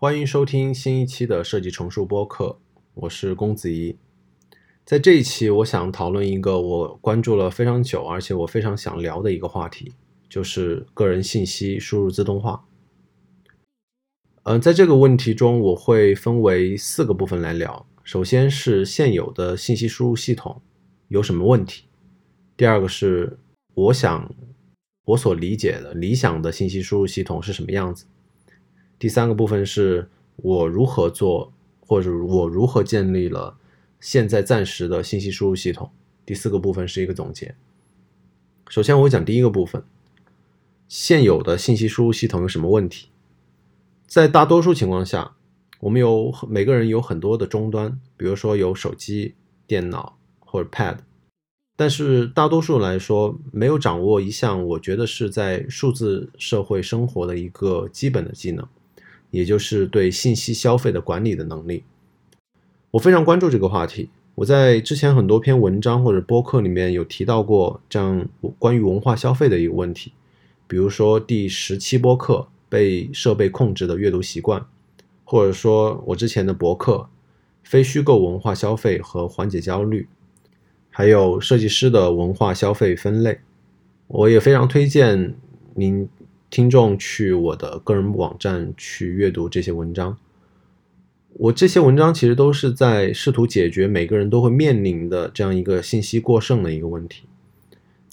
欢迎收听新一期的设计重塑播客，我是龚子怡。在这一期，我想讨论一个我关注了非常久，而且我非常想聊的一个话题，就是个人信息输入自动化。嗯，在这个问题中，我会分为四个部分来聊。首先是现有的信息输入系统有什么问题？第二个是我想我所理解的理想的信息输入系统是什么样子？第三个部分是我如何做，或者我如何建立了现在暂时的信息输入系统？第四个部分是一个总结。首先，我讲第一个部分，现有的信息输入系统有什么问题？在大多数情况下，我们有每个人有很多的终端，比如说有手机、电脑或者 Pad。但是大多数来说，没有掌握一项我觉得是在数字社会生活的一个基本的技能，也就是对信息消费的管理的能力。我非常关注这个话题。我在之前很多篇文章或者播客里面有提到过这样关于文化消费的一个问题，比如说第十七播客被设备控制的阅读习惯，或者说我之前的博客非虚构文化消费和缓解焦虑。还有设计师的文化消费分类，我也非常推荐您听众去我的个人网站去阅读这些文章。我这些文章其实都是在试图解决每个人都会面临的这样一个信息过剩的一个问题。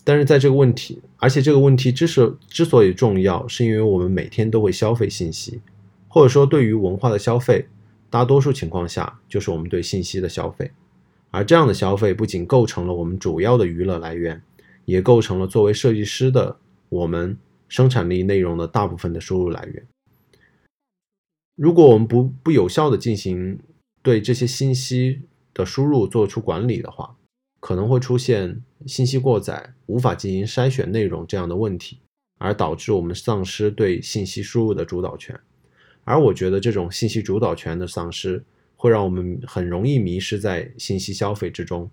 但是在这个问题，而且这个问题之所之所以重要，是因为我们每天都会消费信息，或者说对于文化的消费，大多数情况下就是我们对信息的消费。而这样的消费不仅构成了我们主要的娱乐来源，也构成了作为设计师的我们生产力内容的大部分的收入来源。如果我们不不有效的进行对这些信息的输入做出管理的话，可能会出现信息过载、无法进行筛选内容这样的问题，而导致我们丧失对信息输入的主导权。而我觉得这种信息主导权的丧失。会让我们很容易迷失在信息消费之中，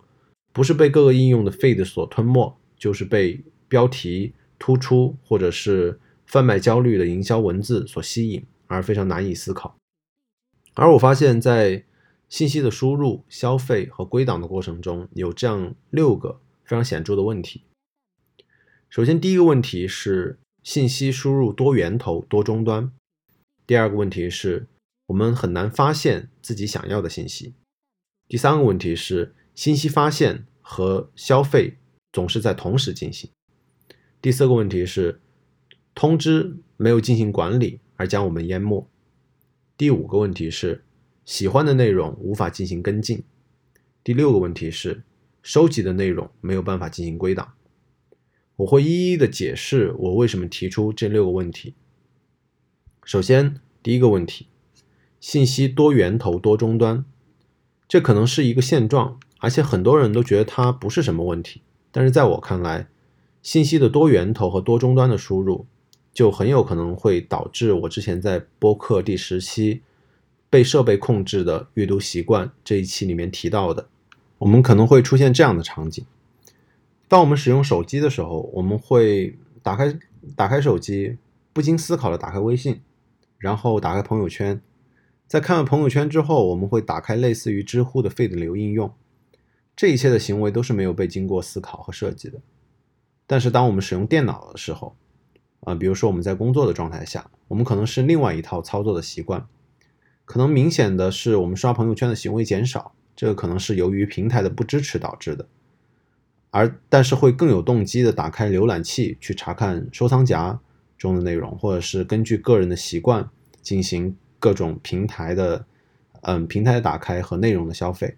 不是被各个应用的 feed 所吞没，就是被标题突出或者是贩卖焦虑的营销文字所吸引，而非常难以思考。而我发现，在信息的输入、消费和归档的过程中，有这样六个非常显著的问题。首先，第一个问题是信息输入多源头、多终端；第二个问题是。我们很难发现自己想要的信息。第三个问题是，信息发现和消费总是在同时进行。第四个问题是，通知没有进行管理而将我们淹没。第五个问题是，喜欢的内容无法进行跟进。第六个问题是，收集的内容没有办法进行归档。我会一一的解释我为什么提出这六个问题。首先，第一个问题。信息多源头多终端，这可能是一个现状，而且很多人都觉得它不是什么问题。但是在我看来，信息的多源头和多终端的输入，就很有可能会导致我之前在播客第十期被设备控制的阅读习惯这一期里面提到的，我们可能会出现这样的场景：当我们使用手机的时候，我们会打开打开手机，不经思考的打开微信，然后打开朋友圈。在看完朋友圈之后，我们会打开类似于知乎的 feed 流应用，这一切的行为都是没有被经过思考和设计的。但是当我们使用电脑的时候，啊，比如说我们在工作的状态下，我们可能是另外一套操作的习惯，可能明显的是我们刷朋友圈的行为减少，这个可能是由于平台的不支持导致的，而但是会更有动机的打开浏览器去查看收藏夹中的内容，或者是根据个人的习惯进行。各种平台的，嗯，平台的打开和内容的消费，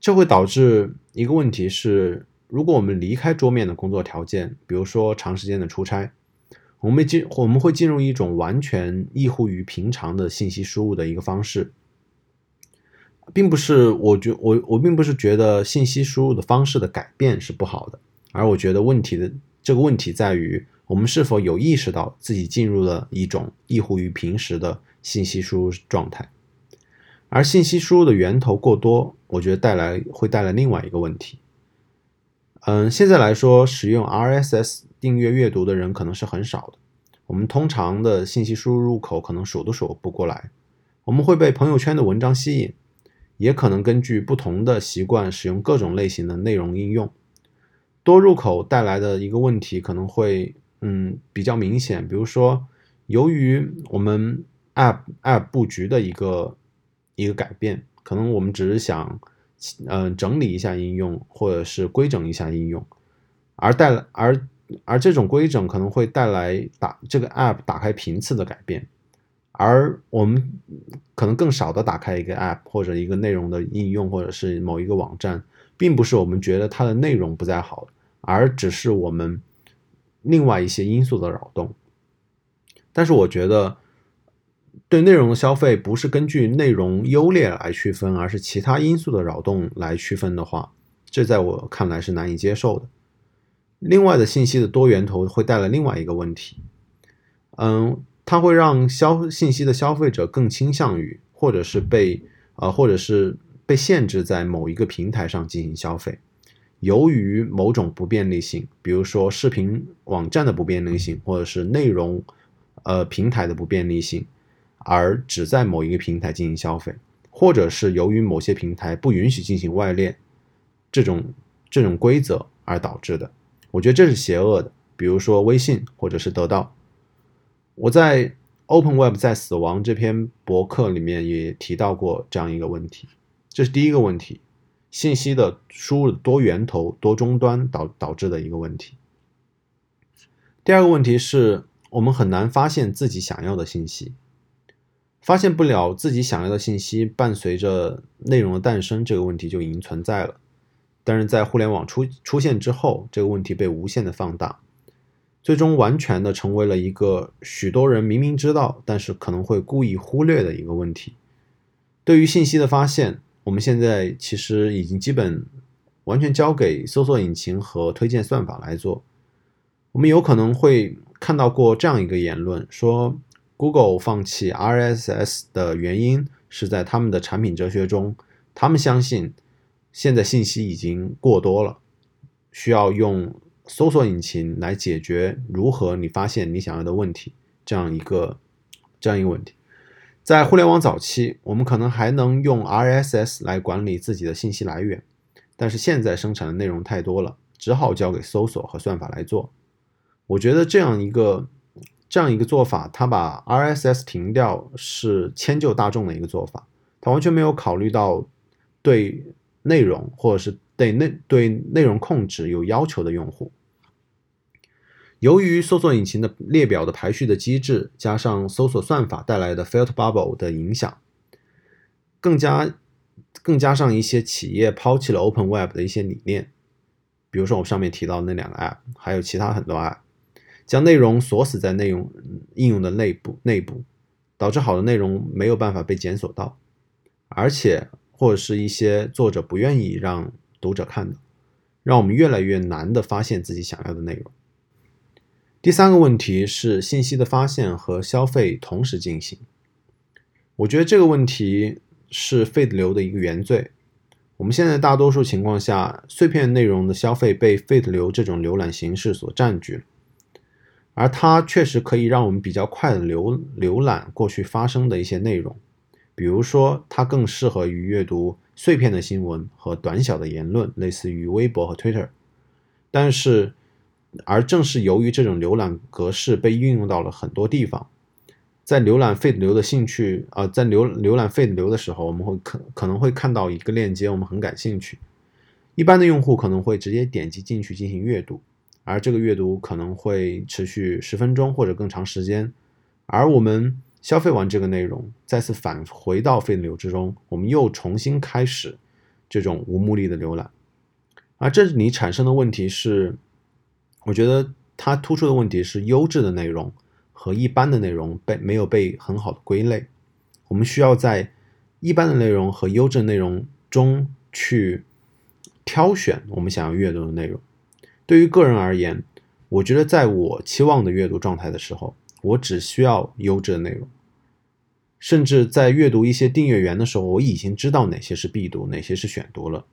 这会导致一个问题是，如果我们离开桌面的工作条件，比如说长时间的出差，我们进我们会进入一种完全异乎于平常的信息输入的一个方式，并不是我觉我我并不是觉得信息输入的方式的改变是不好的，而我觉得问题的这个问题在于，我们是否有意识到自己进入了一种异乎于平时的。信息输入状态，而信息输入的源头过多，我觉得带来会带来另外一个问题。嗯，现在来说，使用 RSS 订阅阅读的人可能是很少的。我们通常的信息输入入口可能数都数不过来。我们会被朋友圈的文章吸引，也可能根据不同的习惯使用各种类型的内容应用。多入口带来的一个问题可能会嗯比较明显，比如说由于我们 App App 布局的一个一个改变，可能我们只是想嗯整理一下应用，或者是规整一下应用，而带来而而这种规整可能会带来打这个 App 打开频次的改变，而我们可能更少的打开一个 App 或者一个内容的应用，或者是某一个网站。并不是我们觉得它的内容不再好，而只是我们另外一些因素的扰动。但是我觉得，对内容的消费不是根据内容优劣来区分，而是其他因素的扰动来区分的话，这在我看来是难以接受的。另外的信息的多源头会带来另外一个问题，嗯，它会让消信息的消费者更倾向于，或者是被呃，或者是。被限制在某一个平台上进行消费，由于某种不便利性，比如说视频网站的不便利性，或者是内容呃平台的不便利性，而只在某一个平台进行消费，或者是由于某些平台不允许进行外链这种这种规则而导致的，我觉得这是邪恶的。比如说微信或者是得到，我在《Open Web 在死亡》这篇博客里面也提到过这样一个问题。这是第一个问题，信息的输入多源头、多终端导导致的一个问题。第二个问题是我们很难发现自己想要的信息，发现不了自己想要的信息，伴随着内容的诞生，这个问题就已经存在了。但是在互联网出出现之后，这个问题被无限的放大，最终完全的成为了一个许多人明明知道，但是可能会故意忽略的一个问题。对于信息的发现。我们现在其实已经基本完全交给搜索引擎和推荐算法来做。我们有可能会看到过这样一个言论，说 Google 放弃 RSS 的原因是在他们的产品哲学中，他们相信现在信息已经过多了，需要用搜索引擎来解决如何你发现你想要的问题这样一个这样一个问题。在互联网早期，我们可能还能用 RSS 来管理自己的信息来源，但是现在生产的内容太多了，只好交给搜索和算法来做。我觉得这样一个这样一个做法，它把 RSS 停掉是迁就大众的一个做法，它完全没有考虑到对内容或者是对内对内容控制有要求的用户。由于搜索引擎的列表的排序的机制，加上搜索算法带来的 filter bubble 的影响，更加更加上一些企业抛弃了 Open Web 的一些理念，比如说我上面提到那两个 App，还有其他很多 App，将内容锁死在内容应用的内部内部，导致好的内容没有办法被检索到，而且或者是一些作者不愿意让读者看到，让我们越来越难的发现自己想要的内容。第三个问题是信息的发现和消费同时进行。我觉得这个问题是 feed 流的一个原罪。我们现在大多数情况下，碎片内容的消费被 feed 流这种浏览形式所占据了，而它确实可以让我们比较快的浏浏览过去发生的一些内容。比如说，它更适合于阅读碎片的新闻和短小的言论，类似于微博和 Twitter。但是，而正是由于这种浏览格式被运用到了很多地方，在浏览 feed 流的兴趣啊，在浏浏览 feed 流的时候，我们会可可能会看到一个链接，我们很感兴趣。一般的用户可能会直接点击进去进行阅读，而这个阅读可能会持续十分钟或者更长时间。而我们消费完这个内容，再次返回到 feed 流之中，我们又重新开始这种无目的的浏览。而这里产生的问题是。我觉得它突出的问题是优质的内容和一般的内容被没有被很好的归类。我们需要在一般的内容和优质内容中去挑选我们想要阅读的内容。对于个人而言，我觉得在我期望的阅读状态的时候，我只需要优质的内容。甚至在阅读一些订阅源的时候，我已经知道哪些是必读，哪些是选读了。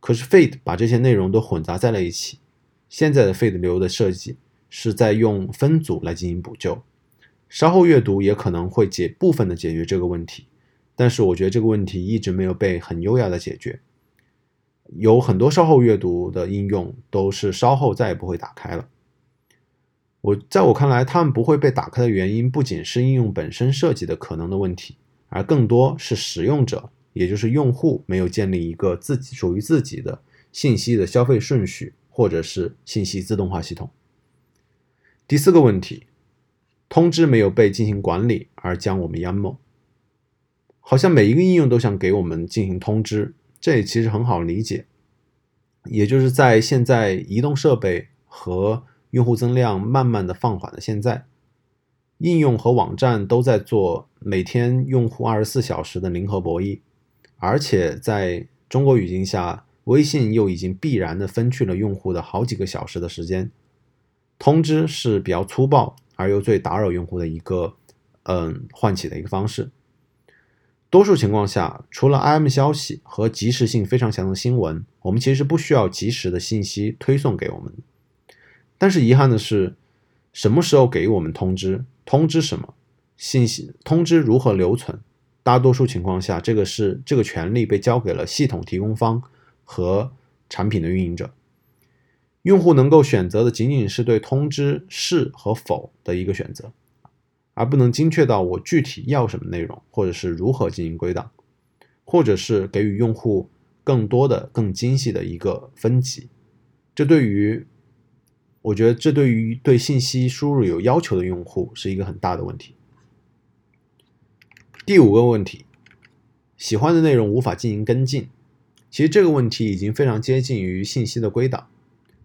可是 Feed 把这些内容都混杂在了一起。现在的 feed 流的设计是在用分组来进行补救，稍后阅读也可能会解部分的解决这个问题，但是我觉得这个问题一直没有被很优雅的解决。有很多稍后阅读的应用都是稍后再也不会打开了。我在我看来，他们不会被打开的原因不仅是应用本身设计的可能的问题，而更多是使用者，也就是用户没有建立一个自己属于自己的信息的消费顺序，或者是信息自动化系统。第四个问题，通知没有被进行管理而将我们淹没。好像每一个应用都想给我们进行通知，这其实很好理解。也就是在现在移动设备和用户增量慢慢的放缓的现在，应用和网站都在做每天用户二十四小时的零和博弈，而且在中国语境下，微信又已经必然的分去了用户的好几个小时的时间。通知是比较粗暴而又最打扰用户的一个，嗯，唤起的一个方式。多数情况下，除了 IM 消息和及时性非常强的新闻，我们其实不需要及时的信息推送给我们。但是遗憾的是，什么时候给我们通知？通知什么？信息通知如何留存？大多数情况下，这个是这个权利被交给了系统提供方和产品的运营者。用户能够选择的仅仅是对通知是和否的一个选择，而不能精确到我具体要什么内容，或者是如何进行归档，或者是给予用户更多的、更精细的一个分级。这对于，我觉得这对于对信息输入有要求的用户是一个很大的问题。第五个问题，喜欢的内容无法进行跟进。其实这个问题已经非常接近于信息的归档。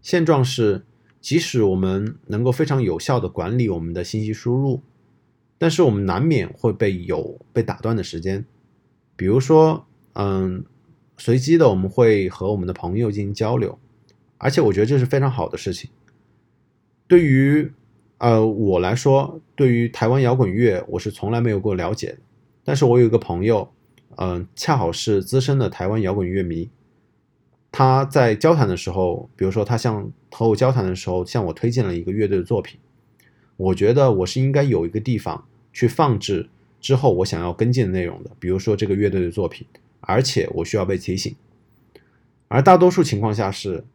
现状是，即使我们能够非常有效的管理我们的信息输入，但是我们难免会被有被打断的时间。比如说，嗯，随机的我们会和我们的朋友进行交流，而且我觉得这是非常好的事情。对于呃我来说，对于台湾摇滚乐，我是从来没有过了解。但是我有一个朋友，嗯，恰好是资深的台湾摇滚乐迷。他在交谈的时候，比如说他向和我交谈的时候，向我推荐了一个乐队的作品，我觉得我是应该有一个地方去放置之后我想要跟进的内容的，比如说这个乐队的作品，而且我需要被提醒。而大多数情况下是，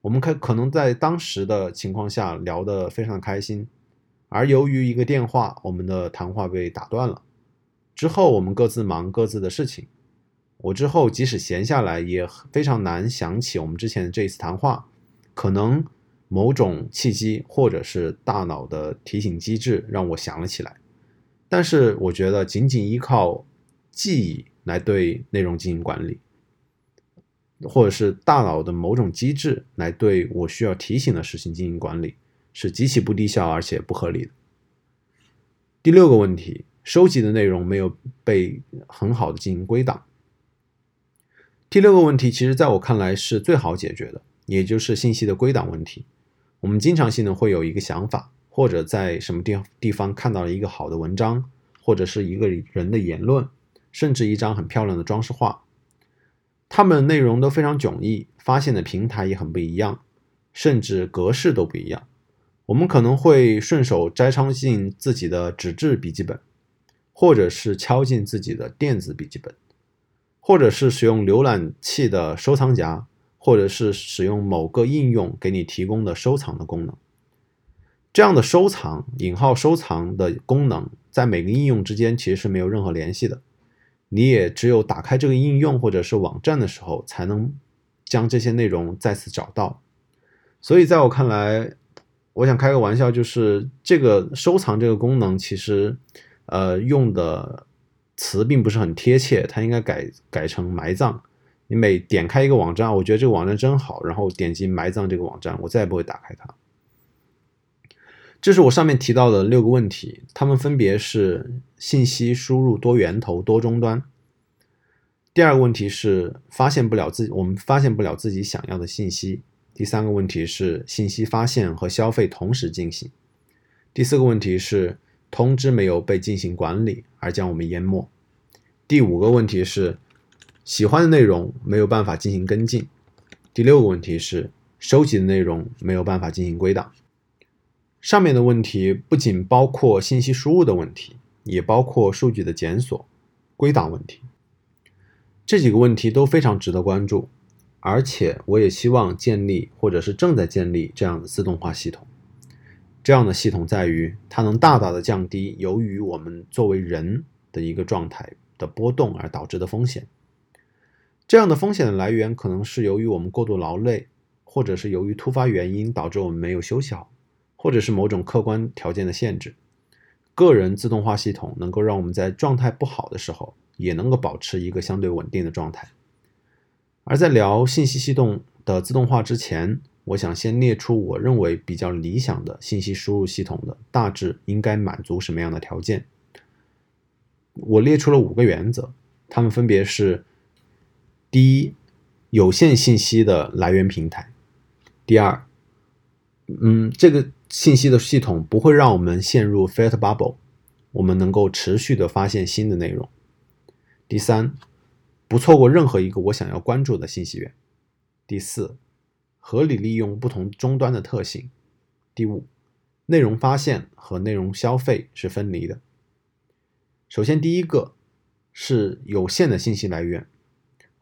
我们可可能在当时的情况下聊得非常开心，而由于一个电话，我们的谈话被打断了，之后我们各自忙各自的事情。我之后即使闲下来，也非常难想起我们之前的这一次谈话。可能某种契机，或者是大脑的提醒机制，让我想了起来。但是我觉得，仅仅依靠记忆来对内容进行管理，或者是大脑的某种机制来对我需要提醒的事情进行管理，是极其不低效而且不合理的。第六个问题，收集的内容没有被很好的进行归档。第六个问题，其实在我看来是最好解决的，也就是信息的归档问题。我们经常性的会有一个想法，或者在什么地地方看到了一个好的文章，或者是一个人的言论，甚至一张很漂亮的装饰画，它们内容都非常迥异，发现的平台也很不一样，甚至格式都不一样。我们可能会顺手摘抄进自己的纸质笔记本，或者是敲进自己的电子笔记本。或者是使用浏览器的收藏夹，或者是使用某个应用给你提供的收藏的功能。这样的收藏（引号收藏）的功能，在每个应用之间其实是没有任何联系的。你也只有打开这个应用或者是网站的时候，才能将这些内容再次找到。所以，在我看来，我想开个玩笑，就是这个收藏这个功能，其实，呃，用的。词并不是很贴切，它应该改改成埋葬。你每点开一个网站，我觉得这个网站真好，然后点击埋葬这个网站，我再也不会打开它。这是我上面提到的六个问题，它们分别是信息输入多源头多终端。第二个问题是发现不了自己，我们发现不了自己想要的信息。第三个问题是信息发现和消费同时进行。第四个问题是。通知没有被进行管理而将我们淹没。第五个问题是，喜欢的内容没有办法进行跟进。第六个问题是，收集的内容没有办法进行归档。上面的问题不仅包括信息输入的问题，也包括数据的检索。归档问题。这几个问题都非常值得关注，而且我也希望建立或者是正在建立这样的自动化系统。这样的系统在于，它能大大的降低由于我们作为人的一个状态的波动而导致的风险。这样的风险的来源可能是由于我们过度劳累，或者是由于突发原因导致我们没有休息好，或者是某种客观条件的限制。个人自动化系统能够让我们在状态不好的时候。也能够保持一个相对稳定的状态。而在聊信息系统的自动化之前，我想先列出我认为比较理想的信息输入系统的大致应该满足什么样的条件。我列出了五个原则，它们分别是：第一，有限信息的来源平台；第二，嗯，这个信息的系统不会让我们陷入 filter bubble，我们能够持续的发现新的内容。第三，不错过任何一个我想要关注的信息源。第四，合理利用不同终端的特性。第五，内容发现和内容消费是分离的。首先，第一个是有限的信息来源。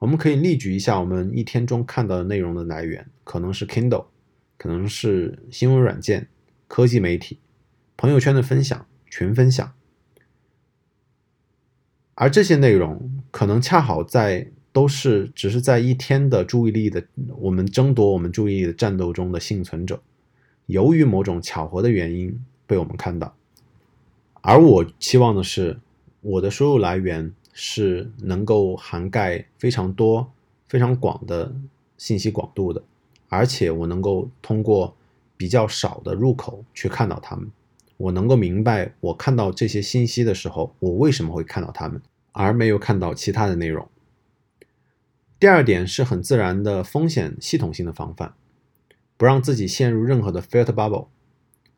我们可以例举一下我们一天中看到的内容的来源，可能是 Kindle，可能是新闻软件、科技媒体、朋友圈的分享、群分享。而这些内容可能恰好在都是只是在一天的注意力的我们争夺我们注意力的战斗中的幸存者，由于某种巧合的原因被我们看到。而我期望的是，我的收入来源是能够涵盖非常多、非常广的信息广度的，而且我能够通过比较少的入口去看到它们。我能够明白，我看到这些信息的时候，我为什么会看到它们，而没有看到其他的内容。第二点是很自然的风险系统性的防范，不让自己陷入任何的 filter bubble，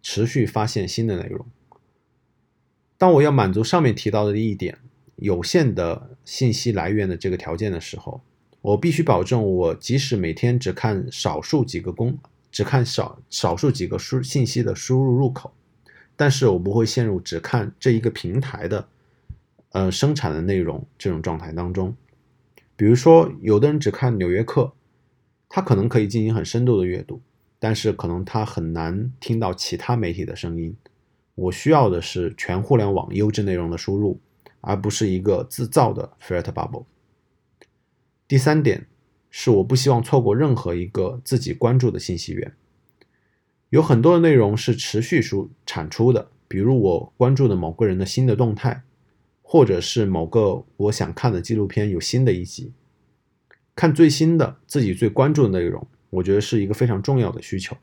持续发现新的内容。当我要满足上面提到的一点有限的信息来源的这个条件的时候，我必须保证我即使每天只看少数几个公，只看少少数几个输信息的输入入口。但是我不会陷入只看这一个平台的，呃，生产的内容这种状态当中。比如说，有的人只看《纽约客》，他可能可以进行很深度的阅读，但是可能他很难听到其他媒体的声音。我需要的是全互联网优质内容的输入，而不是一个自造的 filter bubble。第三点是，我不希望错过任何一个自己关注的信息源。有很多的内容是持续输产出的，比如我关注的某个人的新的动态，或者是某个我想看的纪录片有新的一集，看最新的自己最关注的内容，我觉得是一个非常重要的需求。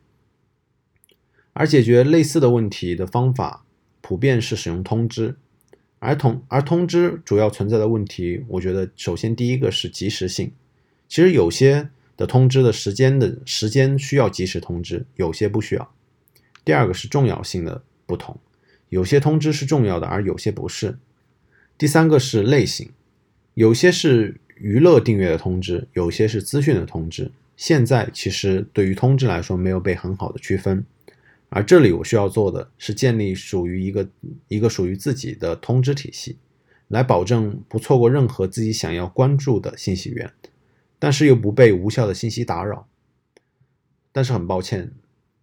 而解决类似的问题的方法，普遍是使用通知，而通而通知主要存在的问题，我觉得首先第一个是及时性，其实有些。的通知的时间的时间需要及时通知，有些不需要。第二个是重要性的不同，有些通知是重要的，而有些不是。第三个是类型，有些是娱乐订阅的通知，有些是资讯的通知。现在其实对于通知来说没有被很好的区分，而这里我需要做的是建立属于一个一个属于自己的通知体系，来保证不错过任何自己想要关注的信息源。但是又不被无效的信息打扰。但是很抱歉，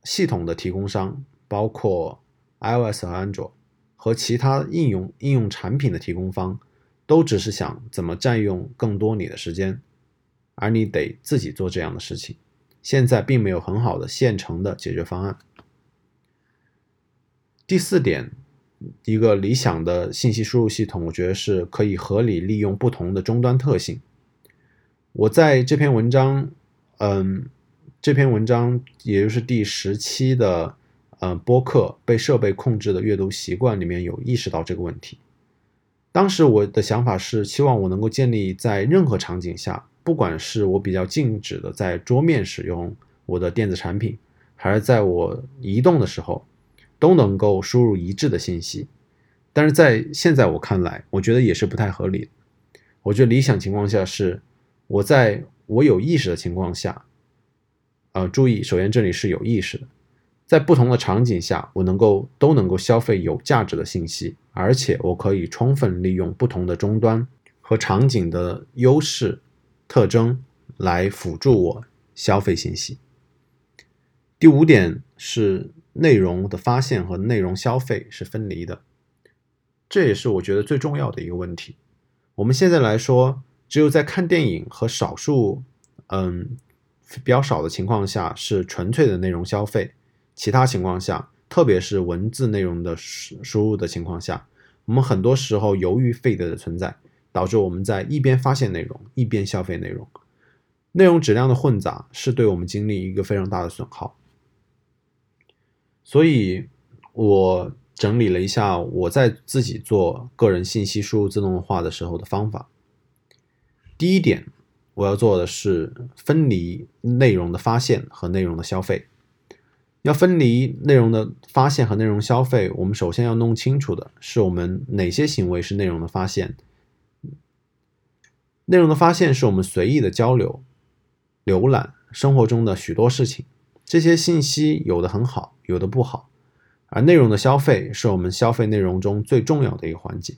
系统的提供商，包括 iOS 和安卓和其他应用应用产品的提供方，都只是想怎么占用更多你的时间，而你得自己做这样的事情。现在并没有很好的现成的解决方案。第四点，一个理想的信息输入系统，我觉得是可以合理利用不同的终端特性。我在这篇文章，嗯，这篇文章也就是第十期的，呃，播客被设备控制的阅读习惯里面有意识到这个问题。当时我的想法是，希望我能够建立在任何场景下，不管是我比较静止的在桌面使用我的电子产品，还是在我移动的时候，都能够输入一致的信息。但是在现在我看来，我觉得也是不太合理。我觉得理想情况下是。我在我有意识的情况下，呃，注意，首先这里是有意识的，在不同的场景下，我能够都能够消费有价值的信息，而且我可以充分利用不同的终端和场景的优势特征来辅助我消费信息。第五点是内容的发现和内容消费是分离的，这也是我觉得最重要的一个问题。我们现在来说，只有在看电影和少数嗯比较少的情况下是纯粹的内容消费，其他情况下，特别是文字内容的输输入的情况下，我们很多时候由于 feed 的存在，导致我们在一边发现内容一边消费内容，内容质量的混杂是对我们精力一个非常大的损耗。所以，我整理了一下我在自己做个人信息输入自动化的时候的方法。第一点，我要做的是分离内容的发现和内容的消费。要分离内容的发现和内容消费，我们首先要弄清楚的是我们哪些行为是内容的发现。内容的发现是我们随意的交流、浏览生活中的许多事情。这些信息有的很好，有的不好，而内容的消费是我们消费内容中最重要的一个环节。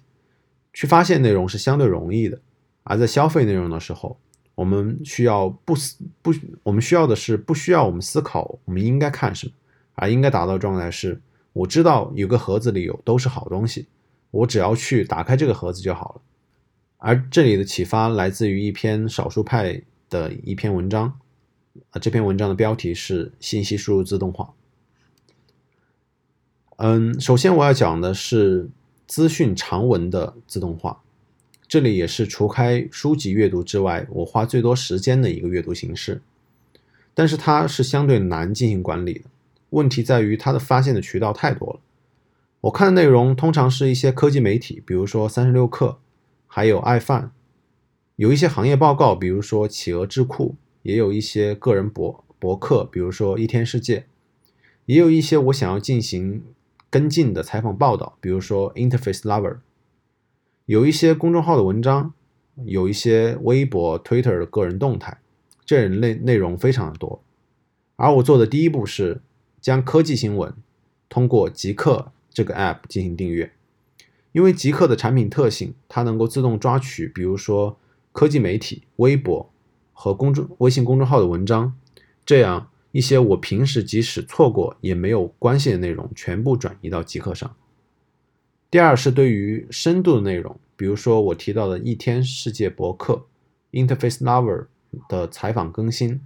去发现内容是相对容易的，而在消费内容的时候，我们需要不思不，我们需要的是不需要我们思考我们应该看什么，而应该达到状态是：我知道有个盒子里有都是好东西，我只要去打开这个盒子就好了。而这里的启发来自于一篇少数派的一篇文章。啊，这篇文章的标题是“信息输入自动化”。嗯，首先我要讲的是资讯长文的自动化，这里也是除开书籍阅读之外，我花最多时间的一个阅读形式。但是它是相对难进行管理的，问题在于它的发现的渠道太多了。我看的内容通常是一些科技媒体，比如说三十六氪，还有爱范，有一些行业报告，比如说企鹅智库。也有一些个人博博客，比如说一天世界，也有一些我想要进行跟进的采访报道，比如说 Interface Lover，有一些公众号的文章，有一些微博、Twitter 的个人动态，这类内容非常的多。而我做的第一步是将科技新闻通过极客这个 App 进行订阅，因为极客的产品特性，它能够自动抓取，比如说科技媒体、微博。和公众微信公众号的文章，这样一些我平时即使错过也没有关系的内容，全部转移到极客上。第二是对于深度的内容，比如说我提到的一天世界博客、Interface Lover 的采访更新，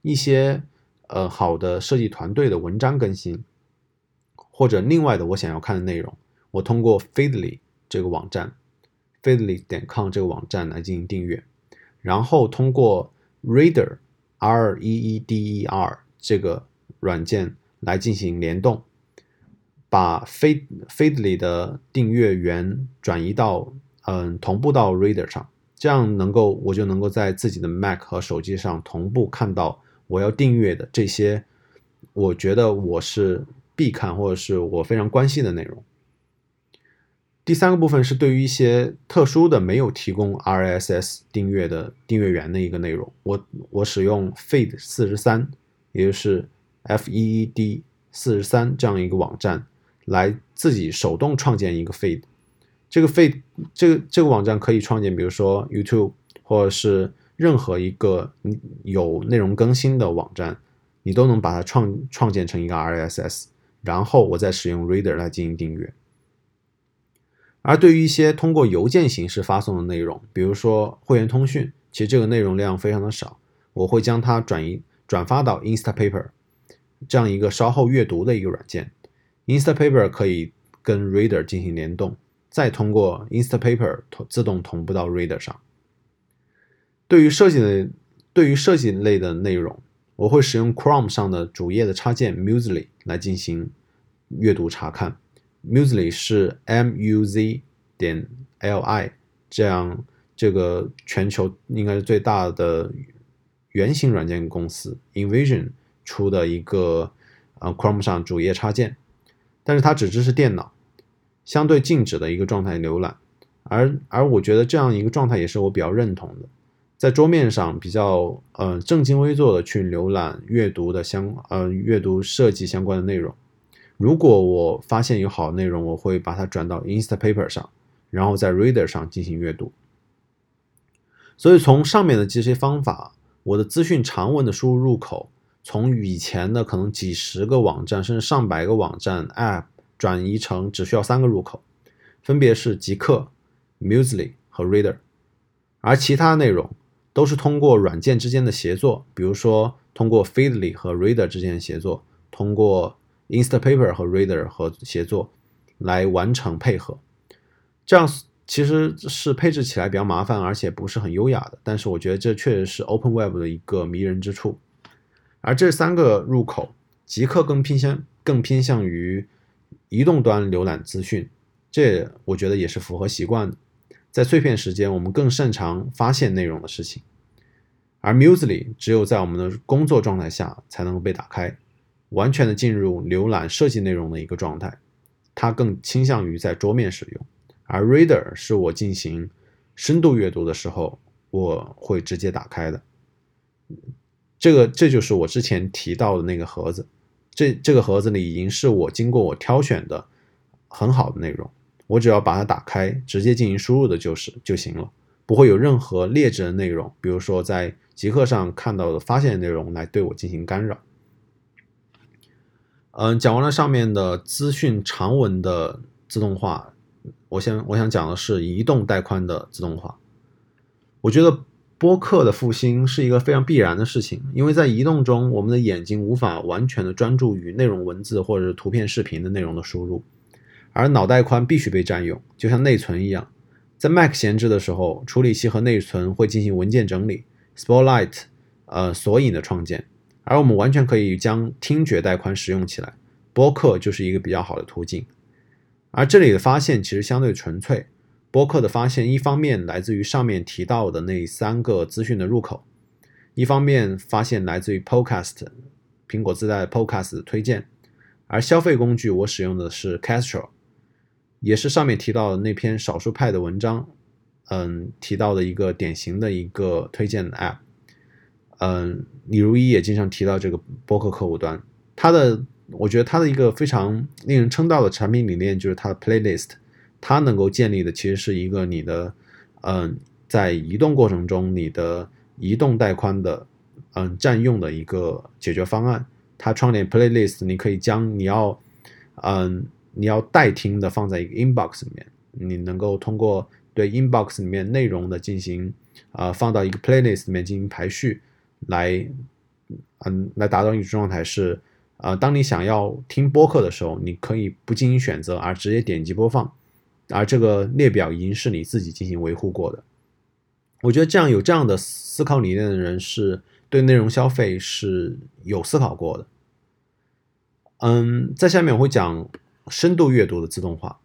一些呃好的设计团队的文章更新，或者另外的我想要看的内容，我通过 Feedly 这个网站，Feedly 点 com 这个网站来进行订阅。然后通过 Reader R E E D E R 这个软件来进行联动，把 Feed Feedly 的订阅源转移到嗯同步到 Reader 上，这样能够我就能够在自己的 Mac 和手机上同步看到我要订阅的这些，我觉得我是必看或者是我非常关心的内容。第三个部分是对于一些特殊的没有提供 RSS 订阅的订阅源的一个内容，我我使用 Feed 四十三，也就是 F E E D 四十三这样一个网站来自己手动创建一个 Feed。这个 Feed 这个这个网站可以创建，比如说 YouTube 或者是任何一个有内容更新的网站，你都能把它创创建成一个 RSS，然后我再使用 Reader 来进行订阅。而对于一些通过邮件形式发送的内容，比如说会员通讯，其实这个内容量非常的少，我会将它转移转发到 Instapaper 这样一个稍后阅读的一个软件。Instapaper 可以跟 Reader 进行联动，再通过 Instapaper 同自动同步到 Reader 上。对于设计的对于设计类的内容，我会使用 Chrome 上的主页的插件 Musely 来进行阅读查看。Musely 是 M U Z 点 L I 这样这个全球应该是最大的原型软件公司 InVision 出的一个呃 Chrome 上主页插件，但是它只支持电脑，相对静止的一个状态浏览，而而我觉得这样一个状态也是我比较认同的，在桌面上比较呃正襟危坐的去浏览阅读的相呃阅读设计相关的内容。如果我发现有好的内容，我会把它转到 Instapaper 上，然后在 Reader 上进行阅读。所以从上面的这些方法，我的资讯长文的输入入口，从以前的可能几十个网站甚至上百个网站 App 转移成只需要三个入口，分别是极客、Musly 和 Reader，而其他内容都是通过软件之间的协作，比如说通过 Feedly 和 Reader 之间的协作，通过 Instapaper 和 Reader 和协作来完成配合，这样。其实是配置起来比较麻烦，而且不是很优雅的。但是我觉得这确实是 Open Web 的一个迷人之处。而这三个入口，极客更偏向更偏向于移动端浏览资讯，这我觉得也是符合习惯的。在碎片时间，我们更擅长发现内容的事情。而 Musely 只有在我们的工作状态下才能够被打开，完全的进入浏览设计内容的一个状态。它更倾向于在桌面使用。而 Reader 是我进行深度阅读的时候，我会直接打开的。这个这就是我之前提到的那个盒子，这这个盒子里已经是我经过我挑选的很好的内容，我只要把它打开，直接进行输入的就是就行了，不会有任何劣质的内容，比如说在极客上看到的发现内容来对我进行干扰。嗯，讲完了上面的资讯长文的自动化。我先我想讲的是移动带宽的自动化。我觉得播客的复兴是一个非常必然的事情，因为在移动中，我们的眼睛无法完全的专注于内容文字或者是图片、视频的内容的输入，而脑带宽必须被占用，就像内存一样。在 Mac 闲置的时候，处理器和内存会进行文件整理、Spotlight，呃索引的创建，而我们完全可以将听觉带宽使用起来，播客就是一个比较好的途径。而这里的发现其实相对纯粹。播客的发现，一方面来自于上面提到的那三个资讯的入口，一方面发现来自于 Podcast，苹果自带 Podcast 推荐。而消费工具，我使用的是 Castro，也是上面提到的那篇少数派的文章，嗯，提到的一个典型的一个推荐的 App。嗯，李如一也经常提到这个播客客户端，它的。我觉得它的一个非常令人称道的产品理念就是它的 playlist，它能够建立的其实是一个你的，嗯，在移动过程中你的移动带宽的，嗯，占用的一个解决方案。它创建 playlist，你可以将你要，嗯，你要代听的放在一个 inbox 里面，你能够通过对 inbox 里面内容的进行，啊，放到一个 playlist 里面进行排序，来，嗯，来达到一种状态是。呃，当你想要听播客的时候，你可以不进行选择，而直接点击播放，而这个列表已经是你自己进行维护过的。我觉得这样有这样的思考理念的人，是对内容消费是有思考过的。嗯，在下面我会讲深度阅读的自动化。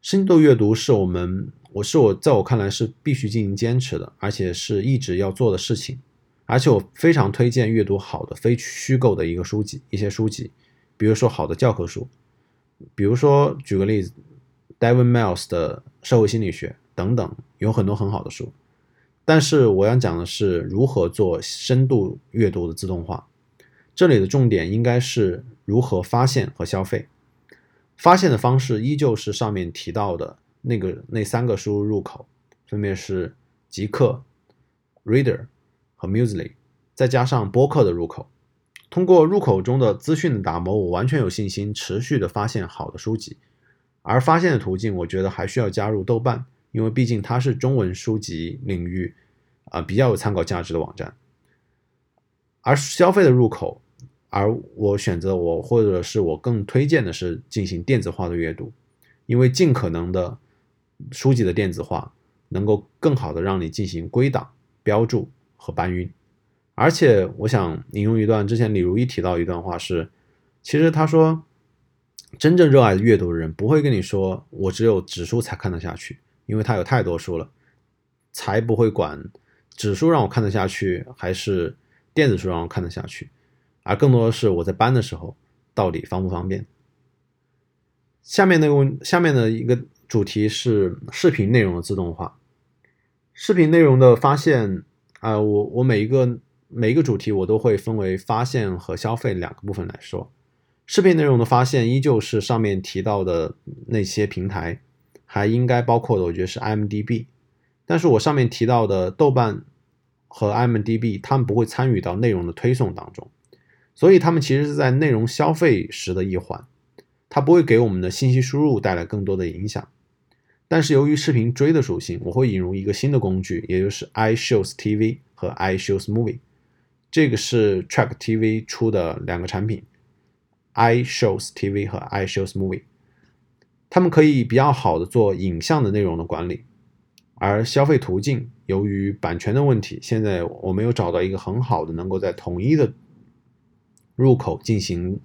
深度阅读是我们，我是我在我看来是必须进行坚持的，而且是一直要做的事情。而且我非常推荐阅读好的非虚构的一个书籍，一些书籍，比如说好的教科书，比如说举个例子，David Miles 的社会心理学等等，有很多很好的书。但是我要讲的是如何做深度阅读的自动化，这里的重点应该是如何发现和消费。发现的方式依旧是上面提到的那个那三个输入入口，分别是极客、Reader。和 Musely，再加上播客的入口，通过入口中的资讯的打磨，我完全有信心持续的发现好的书籍。而发现的途径，我觉得还需要加入豆瓣，因为毕竟它是中文书籍领域啊比较有参考价值的网站。而消费的入口，而我选择我或者是我更推荐的是进行电子化的阅读，因为尽可能的书籍的电子化，能够更好的让你进行归档标注。和搬运，而且我想引用一段之前李如一提到一段话是，其实他说，真正热爱阅读的人不会跟你说我只有纸书才看得下去，因为他有太多书了，才不会管纸书让我看得下去还是电子书让我看得下去，而更多的是我在搬的时候到底方不方便。下面那个问，下面的一个主题是视频内容的自动化，视频内容的发现。啊，我我每一个每一个主题我都会分为发现和消费两个部分来说。视频内容的发现依旧是上面提到的那些平台，还应该包括的，我觉得是 IMDB，但是我上面提到的豆瓣和 IMDB，他们不会参与到内容的推送当中，所以他们其实是在内容消费时的一环，它不会给我们的信息输入带来更多的影响。但是由于视频追的属性，我会引入一个新的工具，也就是 iShows TV 和 iShows Movie。这个是 Track TV 出的两个产品，iShows TV 和 iShows Movie。他们可以比较好的做影像的内容的管理，而消费途径由于版权的问题，现在我没有找到一个很好的能够在统一的入口进行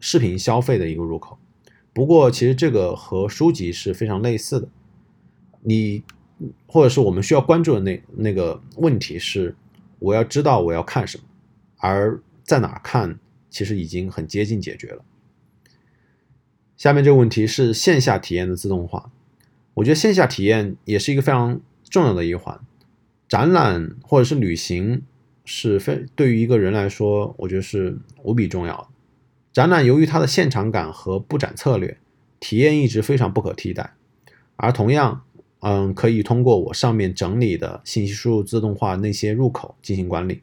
视频消费的一个入口。不过，其实这个和书籍是非常类似的。你或者是我们需要关注的那那个问题是，我要知道我要看什么，而在哪看，其实已经很接近解决了。下面这个问题是线下体验的自动化，我觉得线下体验也是一个非常重要的一环。展览或者是旅行是非对于一个人来说，我觉得是无比重要的。展览由于它的现场感和布展策略，体验一直非常不可替代，而同样。嗯，可以通过我上面整理的信息输入自动化那些入口进行管理，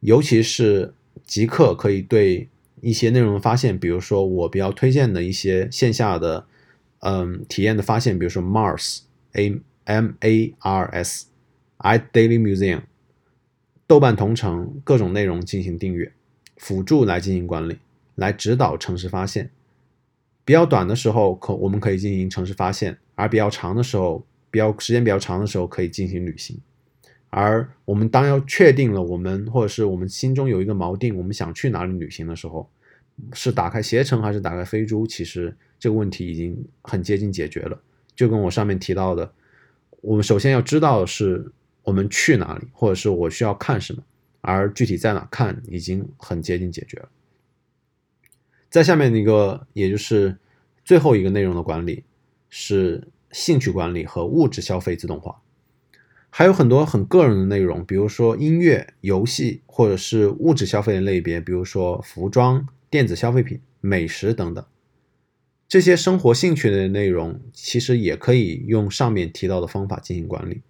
尤其是即刻可以对一些内容的发现，比如说我比较推荐的一些线下的嗯体验的发现，比如说 Mars A M A R S i Daily Museum 豆瓣同城各种内容进行订阅，辅助来进行管理，来指导城市发现。比较短的时候，可我们可以进行城市发现；而比较长的时候，比较时间比较长的时候，可以进行旅行。而我们当要确定了我们或者是我们心中有一个锚定，我们想去哪里旅行的时候，是打开携程还是打开飞猪？其实这个问题已经很接近解决了。就跟我上面提到的，我们首先要知道的是我们去哪里，或者是我需要看什么，而具体在哪看，已经很接近解决了。在下面一个，也就是最后一个内容的管理是兴趣管理和物质消费自动化，还有很多很个人的内容，比如说音乐、游戏，或者是物质消费的类别，比如说服装、电子消费品、美食等等。这些生活兴趣的内容，其实也可以用上面提到的方法进行管理。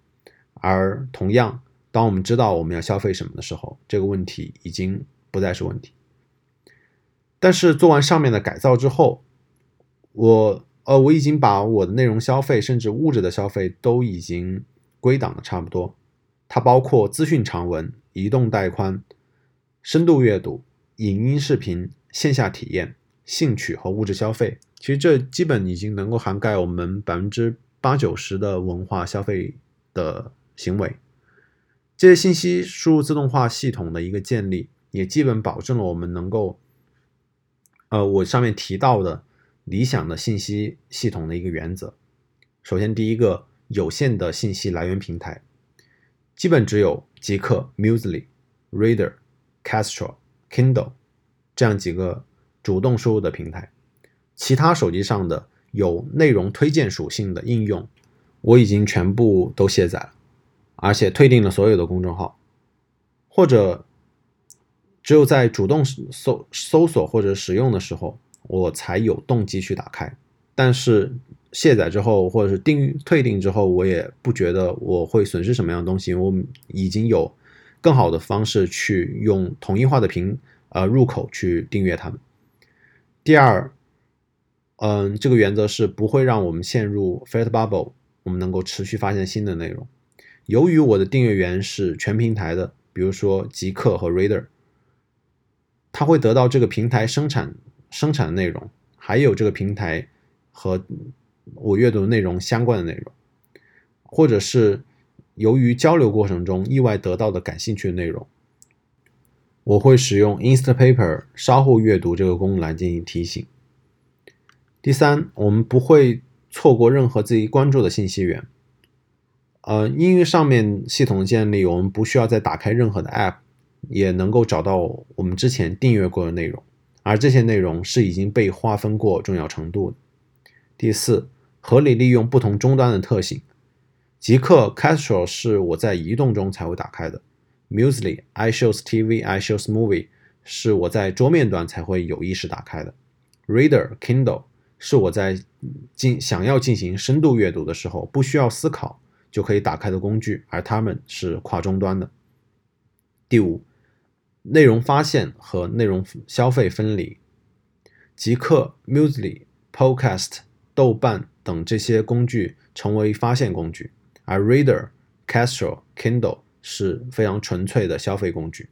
而同样，当我们知道我们要消费什么的时候，这个问题已经不再是问题。但是做完上面的改造之后，我呃我已经把我的内容消费甚至物质的消费都已经归档的差不多。它包括资讯长文、移动带宽、深度阅读、影音视频、线下体验、兴趣和物质消费。其实这基本已经能够涵盖我们百分之八九十的文化消费的行为。这些信息输入自动化系统的一个建立，也基本保证了我们能够。呃，我上面提到的理想的信息系统的一个原则，首先第一个有限的信息来源平台，基本只有极客、Musely、Reader、Castro、Kindle 这样几个主动输入的平台，其他手机上的有内容推荐属性的应用，我已经全部都卸载了，而且退订了所有的公众号，或者。只有在主动搜搜索或者使用的时候，我才有动机去打开。但是卸载之后或者是订退订之后，我也不觉得我会损失什么样的东西。我已经有更好的方式去用统一化的屏呃入口去订阅它们。第二，嗯，这个原则是不会让我们陷入 f a t bubble，我们能够持续发现新的内容。由于我的订阅源是全平台的，比如说极客和 Reader。它会得到这个平台生产生产的内容，还有这个平台和我阅读内容相关的内容，或者是由于交流过程中意外得到的感兴趣的内容，我会使用 Instapaper 稍后阅读这个功能来进行提醒。第三，我们不会错过任何自己关注的信息源。呃，因为上面系统的建立，我们不需要再打开任何的 App。也能够找到我们之前订阅过的内容，而这些内容是已经被划分过重要程度的。第四，合理利用不同终端的特性。极客 Castro 是我在移动中才会打开的，Musely、iShows TV、iShows Movie 是我在桌面端才会有意识打开的，Reader、Kindle 是我在进想要进行深度阅读的时候不需要思考就可以打开的工具，而它们是跨终端的。第五，内容发现和内容消费分离。极客、Musely、Podcast、豆瓣等这些工具成为发现工具，而 Reader、Castro、Kindle 是非常纯粹的消费工具。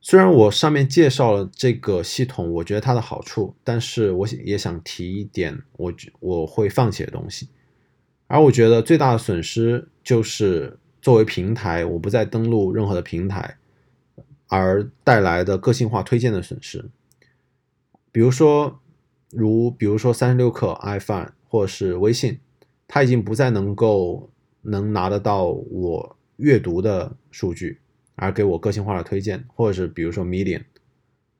虽然我上面介绍了这个系统，我觉得它的好处，但是我也想提一点我我会放弃的东西。而我觉得最大的损失就是作为平台，我不再登录任何的平台，而带来的个性化推荐的损失。比如说，如比如说三十六氪、iPhone 或者是微信，它已经不再能够能拿得到我阅读的数据。而给我个性化的推荐，或者是比如说 Medium，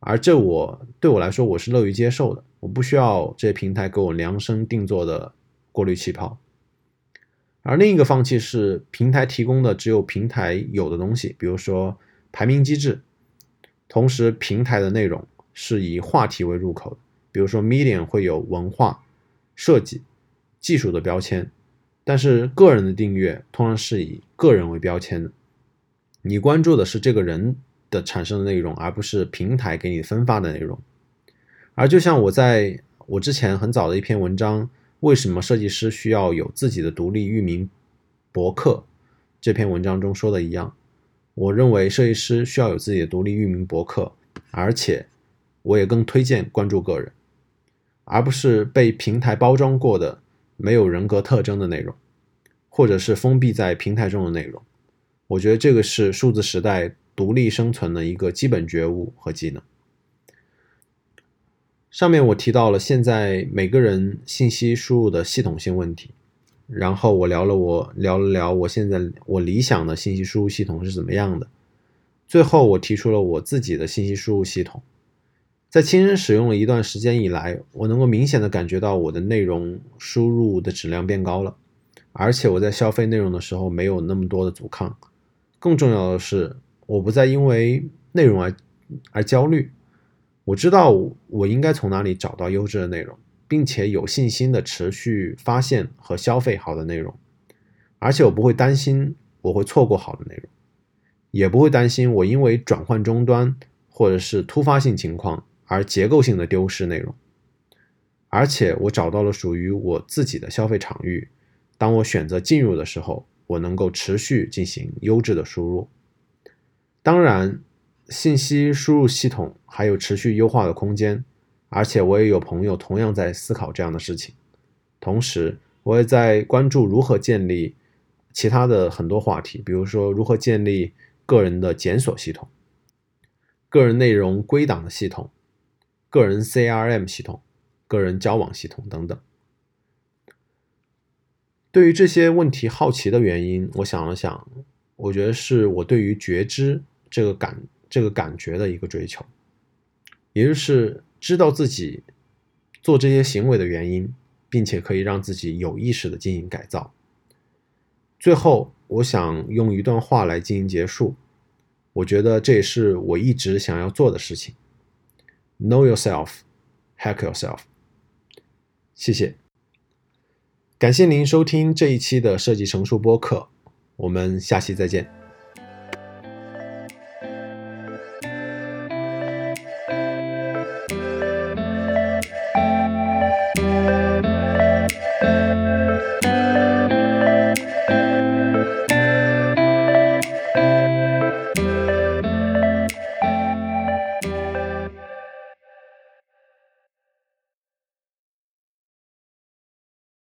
而这我对我来说我是乐于接受的，我不需要这些平台给我量身定做的过滤气泡。而另一个放弃是平台提供的只有平台有的东西，比如说排名机制，同时平台的内容是以话题为入口，比如说 Medium 会有文化、设计、技术的标签，但是个人的订阅通常是以个人为标签的。你关注的是这个人的产生的内容，而不是平台给你分发的内容。而就像我在我之前很早的一篇文章《为什么设计师需要有自己的独立域名博客》这篇文章中说的一样，我认为设计师需要有自己的独立域名博客，而且我也更推荐关注个人，而不是被平台包装过的没有人格特征的内容，或者是封闭在平台中的内容。我觉得这个是数字时代独立生存的一个基本觉悟和技能。上面我提到了现在每个人信息输入的系统性问题，然后我聊了我聊了聊我现在我理想的信息输入系统是怎么样的。最后我提出了我自己的信息输入系统，在亲身使用了一段时间以来，我能够明显的感觉到我的内容输入的质量变高了，而且我在消费内容的时候没有那么多的阻抗。更重要的是，我不再因为内容而而焦虑。我知道我应该从哪里找到优质的内容，并且有信心的持续发现和消费好的内容。而且我不会担心我会错过好的内容，也不会担心我因为转换终端或者是突发性情况而结构性的丢失内容。而且我找到了属于我自己的消费场域。当我选择进入的时候。我能够持续进行优质的输入，当然，信息输入系统还有持续优化的空间，而且我也有朋友同样在思考这样的事情。同时，我也在关注如何建立其他的很多话题，比如说如何建立个人的检索系统、个人内容归档的系统、个人 CRM 系统、个人交往系统等等。对于这些问题好奇的原因，我想了想，我觉得是我对于觉知这个感这个感觉的一个追求，也就是知道自己做这些行为的原因，并且可以让自己有意识的进行改造。最后，我想用一段话来进行结束，我觉得这也是我一直想要做的事情：Know yourself, hack yourself。谢谢。感谢您收听这一期的设计成熟播客，我们下期再见。